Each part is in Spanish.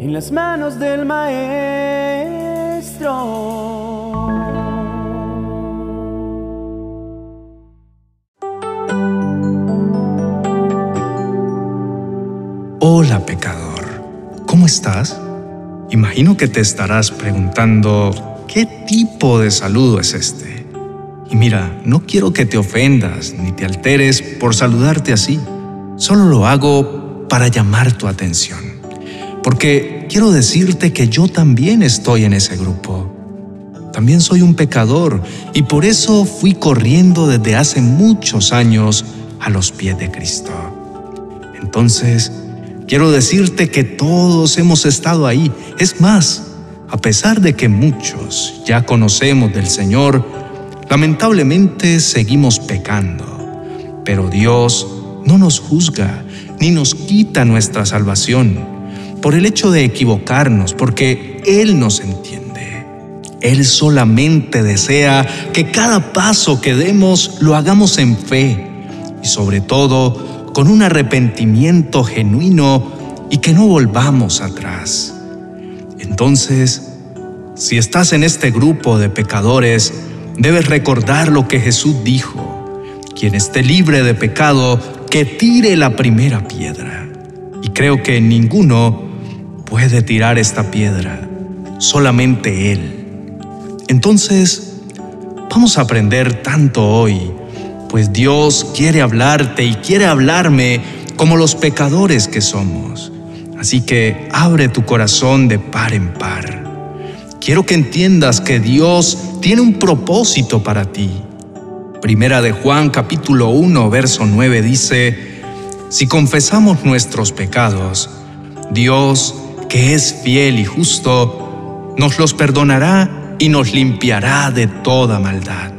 en las manos del Maestro. Hola pecador, ¿cómo estás? Imagino que te estarás preguntando, ¿qué tipo de saludo es este? Y mira, no quiero que te ofendas ni te alteres por saludarte así. Solo lo hago para llamar tu atención. Porque quiero decirte que yo también estoy en ese grupo. También soy un pecador y por eso fui corriendo desde hace muchos años a los pies de Cristo. Entonces, quiero decirte que todos hemos estado ahí. Es más, a pesar de que muchos ya conocemos del Señor, lamentablemente seguimos pecando. Pero Dios no nos juzga ni nos quita nuestra salvación por el hecho de equivocarnos, porque Él nos entiende. Él solamente desea que cada paso que demos lo hagamos en fe y sobre todo con un arrepentimiento genuino y que no volvamos atrás. Entonces, si estás en este grupo de pecadores, debes recordar lo que Jesús dijo. Quien esté libre de pecado, que tire la primera piedra. Y creo que ninguno puede tirar esta piedra, solamente Él. Entonces, vamos a aprender tanto hoy, pues Dios quiere hablarte y quiere hablarme como los pecadores que somos. Así que abre tu corazón de par en par. Quiero que entiendas que Dios tiene un propósito para ti. Primera de Juan capítulo 1 verso 9 dice, si confesamos nuestros pecados, Dios, que es fiel y justo, nos los perdonará y nos limpiará de toda maldad.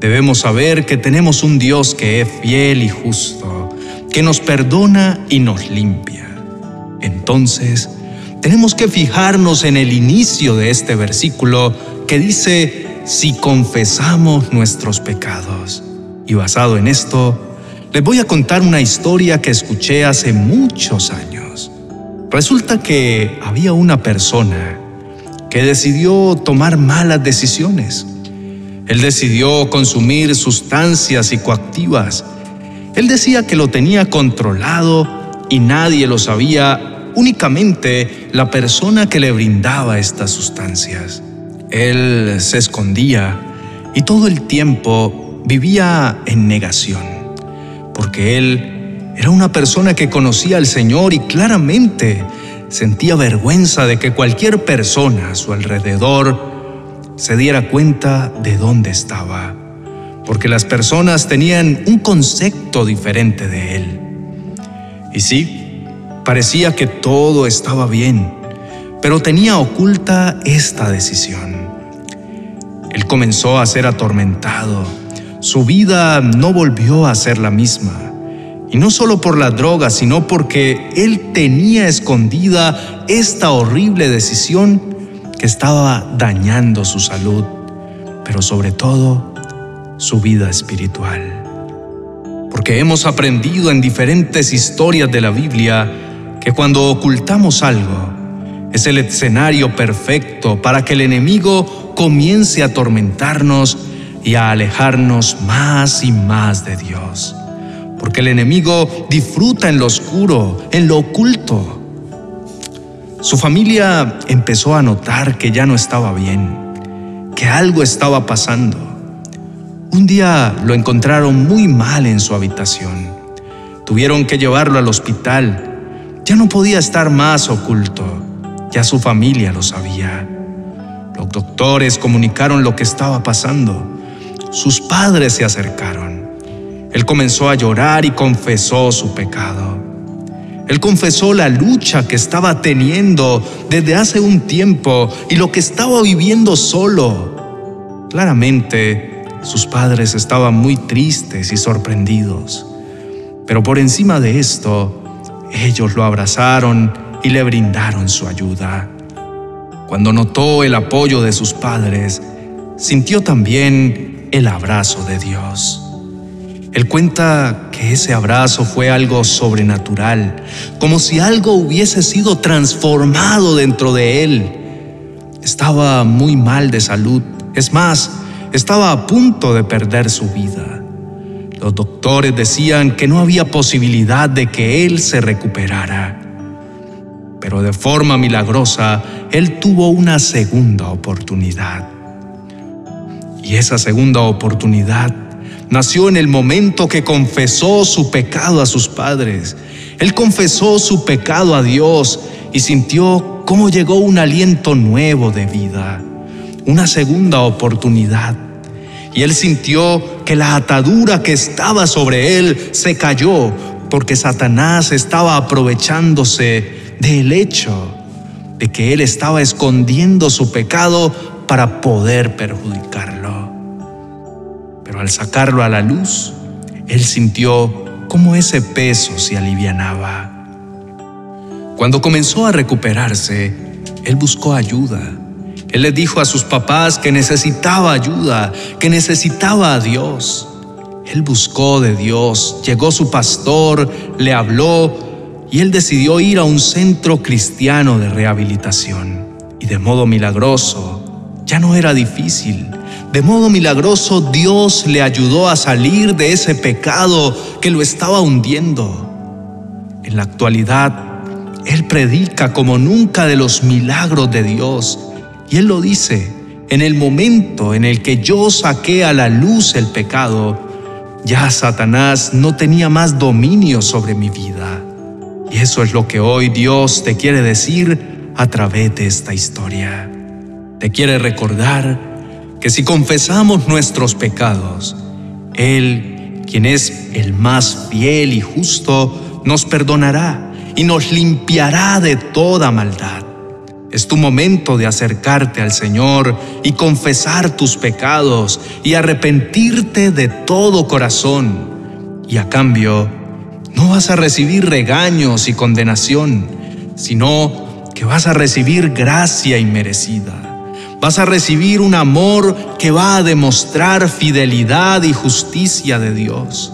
Debemos saber que tenemos un Dios que es fiel y justo, que nos perdona y nos limpia. Entonces, tenemos que fijarnos en el inicio de este versículo que dice, si confesamos nuestros pecados. Y basado en esto, les voy a contar una historia que escuché hace muchos años. Resulta que había una persona que decidió tomar malas decisiones. Él decidió consumir sustancias psicoactivas. Él decía que lo tenía controlado y nadie lo sabía, únicamente la persona que le brindaba estas sustancias. Él se escondía y todo el tiempo vivía en negación, porque él era una persona que conocía al Señor y claramente sentía vergüenza de que cualquier persona a su alrededor se diera cuenta de dónde estaba, porque las personas tenían un concepto diferente de él. Y sí, parecía que todo estaba bien, pero tenía oculta esta decisión. Él comenzó a ser atormentado. Su vida no volvió a ser la misma. Y no solo por la droga, sino porque él tenía escondida esta horrible decisión que estaba dañando su salud, pero sobre todo su vida espiritual. Porque hemos aprendido en diferentes historias de la Biblia que cuando ocultamos algo, es el escenario perfecto para que el enemigo comience a atormentarnos y a alejarnos más y más de Dios. Porque el enemigo disfruta en lo oscuro, en lo oculto. Su familia empezó a notar que ya no estaba bien, que algo estaba pasando. Un día lo encontraron muy mal en su habitación. Tuvieron que llevarlo al hospital. Ya no podía estar más oculto. Ya su familia lo sabía. Los doctores comunicaron lo que estaba pasando. Sus padres se acercaron. Él comenzó a llorar y confesó su pecado. Él confesó la lucha que estaba teniendo desde hace un tiempo y lo que estaba viviendo solo. Claramente, sus padres estaban muy tristes y sorprendidos. Pero por encima de esto, ellos lo abrazaron y le brindaron su ayuda. Cuando notó el apoyo de sus padres, sintió también el abrazo de Dios. Él cuenta que ese abrazo fue algo sobrenatural, como si algo hubiese sido transformado dentro de él. Estaba muy mal de salud, es más, estaba a punto de perder su vida. Los doctores decían que no había posibilidad de que él se recuperara. Pero de forma milagrosa, él tuvo una segunda oportunidad. Y esa segunda oportunidad nació en el momento que confesó su pecado a sus padres. Él confesó su pecado a Dios y sintió cómo llegó un aliento nuevo de vida, una segunda oportunidad. Y él sintió que la atadura que estaba sobre él se cayó porque Satanás estaba aprovechándose del hecho de que él estaba escondiendo su pecado para poder perjudicarlo. Al sacarlo a la luz, él sintió cómo ese peso se alivianaba. Cuando comenzó a recuperarse, él buscó ayuda. Él le dijo a sus papás que necesitaba ayuda, que necesitaba a Dios. Él buscó de Dios, llegó su pastor, le habló y él decidió ir a un centro cristiano de rehabilitación. Y de modo milagroso, ya no era difícil. De modo milagroso Dios le ayudó a salir de ese pecado que lo estaba hundiendo. En la actualidad, Él predica como nunca de los milagros de Dios. Y Él lo dice, en el momento en el que yo saqué a la luz el pecado, ya Satanás no tenía más dominio sobre mi vida. Y eso es lo que hoy Dios te quiere decir a través de esta historia. Te quiere recordar que si confesamos nuestros pecados, Él, quien es el más fiel y justo, nos perdonará y nos limpiará de toda maldad. Es tu momento de acercarte al Señor y confesar tus pecados y arrepentirte de todo corazón. Y a cambio, no vas a recibir regaños y condenación, sino que vas a recibir gracia inmerecida. Vas a recibir un amor que va a demostrar fidelidad y justicia de Dios.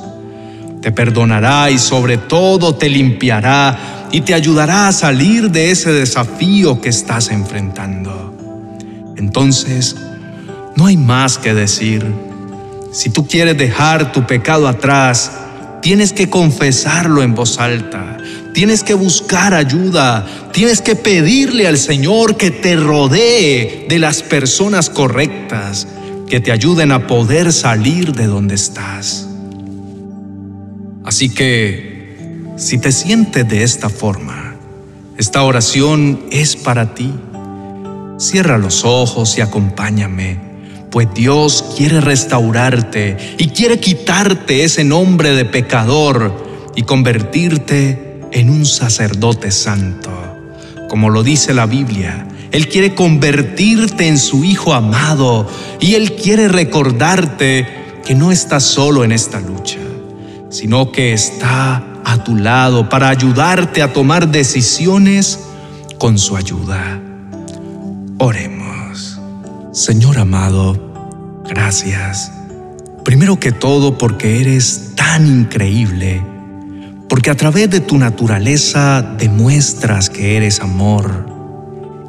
Te perdonará y sobre todo te limpiará y te ayudará a salir de ese desafío que estás enfrentando. Entonces, no hay más que decir. Si tú quieres dejar tu pecado atrás, tienes que confesarlo en voz alta, tienes que buscar ayuda, tienes que pedirle al Señor que te rodee de las personas correctas, que te ayuden a poder salir de donde estás. Así que, si te sientes de esta forma, esta oración es para ti. Cierra los ojos y acompáñame pues Dios quiere restaurarte y quiere quitarte ese nombre de pecador y convertirte en un sacerdote santo. Como lo dice la Biblia, Él quiere convertirte en su Hijo amado y Él quiere recordarte que no estás solo en esta lucha, sino que está a tu lado para ayudarte a tomar decisiones con su ayuda. Oremos. Señor amado, Gracias. Primero que todo porque eres tan increíble, porque a través de tu naturaleza demuestras que eres amor,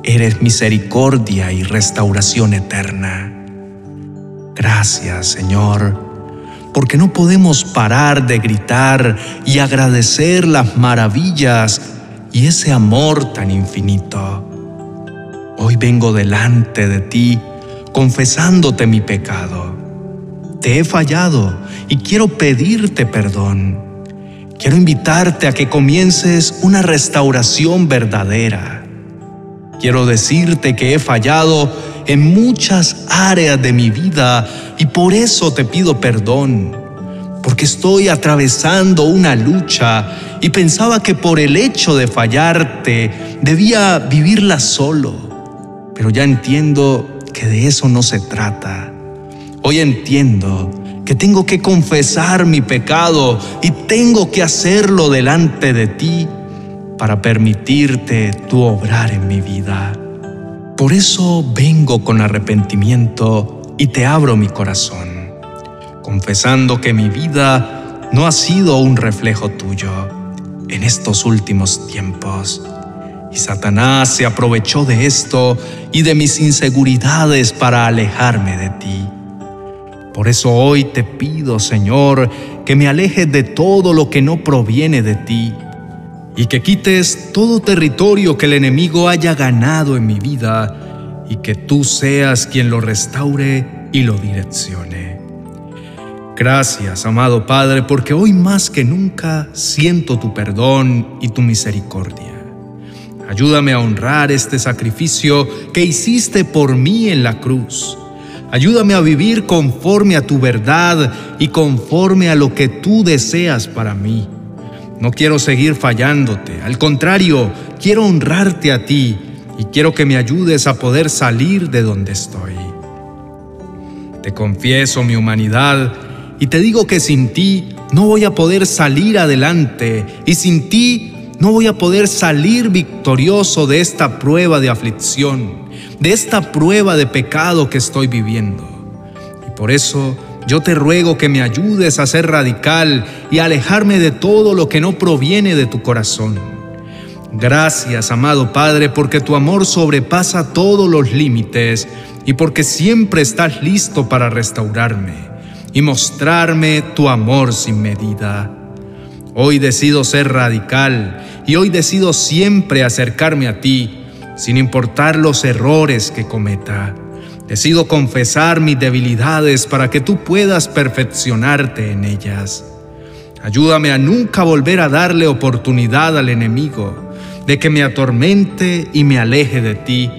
eres misericordia y restauración eterna. Gracias, Señor, porque no podemos parar de gritar y agradecer las maravillas y ese amor tan infinito. Hoy vengo delante de ti confesándote mi pecado. Te he fallado y quiero pedirte perdón. Quiero invitarte a que comiences una restauración verdadera. Quiero decirte que he fallado en muchas áreas de mi vida y por eso te pido perdón, porque estoy atravesando una lucha y pensaba que por el hecho de fallarte debía vivirla solo, pero ya entiendo que de eso no se trata. Hoy entiendo que tengo que confesar mi pecado y tengo que hacerlo delante de ti para permitirte tu obrar en mi vida. Por eso vengo con arrepentimiento y te abro mi corazón. confesando que mi vida no ha sido un reflejo tuyo en estos últimos tiempos. Y Satanás se aprovechó de esto y de mis inseguridades para alejarme de ti. Por eso hoy te pido, Señor, que me alejes de todo lo que no proviene de ti y que quites todo territorio que el enemigo haya ganado en mi vida y que tú seas quien lo restaure y lo direccione. Gracias, amado Padre, porque hoy más que nunca siento tu perdón y tu misericordia. Ayúdame a honrar este sacrificio que hiciste por mí en la cruz. Ayúdame a vivir conforme a tu verdad y conforme a lo que tú deseas para mí. No quiero seguir fallándote, al contrario, quiero honrarte a ti y quiero que me ayudes a poder salir de donde estoy. Te confieso mi humanidad y te digo que sin ti no voy a poder salir adelante y sin ti no voy a poder salir victorioso de esta prueba de aflicción, de esta prueba de pecado que estoy viviendo. Y por eso yo te ruego que me ayudes a ser radical y a alejarme de todo lo que no proviene de tu corazón. Gracias, amado Padre, porque tu amor sobrepasa todos los límites y porque siempre estás listo para restaurarme y mostrarme tu amor sin medida. Hoy decido ser radical y hoy decido siempre acercarme a ti, sin importar los errores que cometa. Decido confesar mis debilidades para que tú puedas perfeccionarte en ellas. Ayúdame a nunca volver a darle oportunidad al enemigo de que me atormente y me aleje de ti,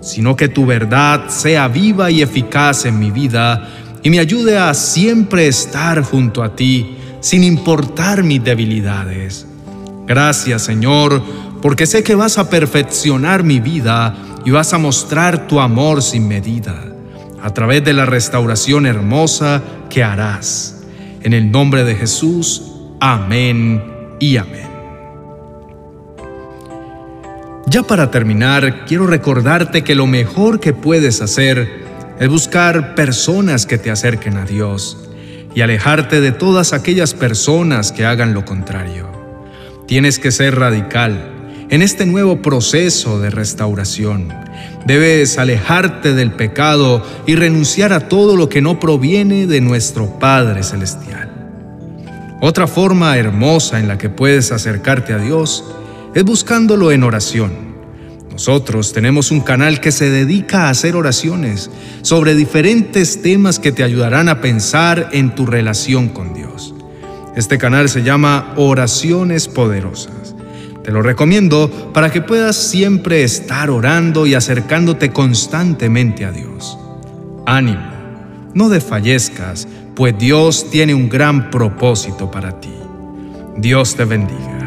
sino que tu verdad sea viva y eficaz en mi vida y me ayude a siempre estar junto a ti, sin importar mis debilidades. Gracias Señor, porque sé que vas a perfeccionar mi vida y vas a mostrar tu amor sin medida a través de la restauración hermosa que harás. En el nombre de Jesús, amén y amén. Ya para terminar, quiero recordarte que lo mejor que puedes hacer es buscar personas que te acerquen a Dios y alejarte de todas aquellas personas que hagan lo contrario. Tienes que ser radical en este nuevo proceso de restauración. Debes alejarte del pecado y renunciar a todo lo que no proviene de nuestro Padre Celestial. Otra forma hermosa en la que puedes acercarte a Dios es buscándolo en oración. Nosotros tenemos un canal que se dedica a hacer oraciones sobre diferentes temas que te ayudarán a pensar en tu relación con Dios. Este canal se llama Oraciones Poderosas. Te lo recomiendo para que puedas siempre estar orando y acercándote constantemente a Dios. Ánimo, no desfallezcas, pues Dios tiene un gran propósito para ti. Dios te bendiga.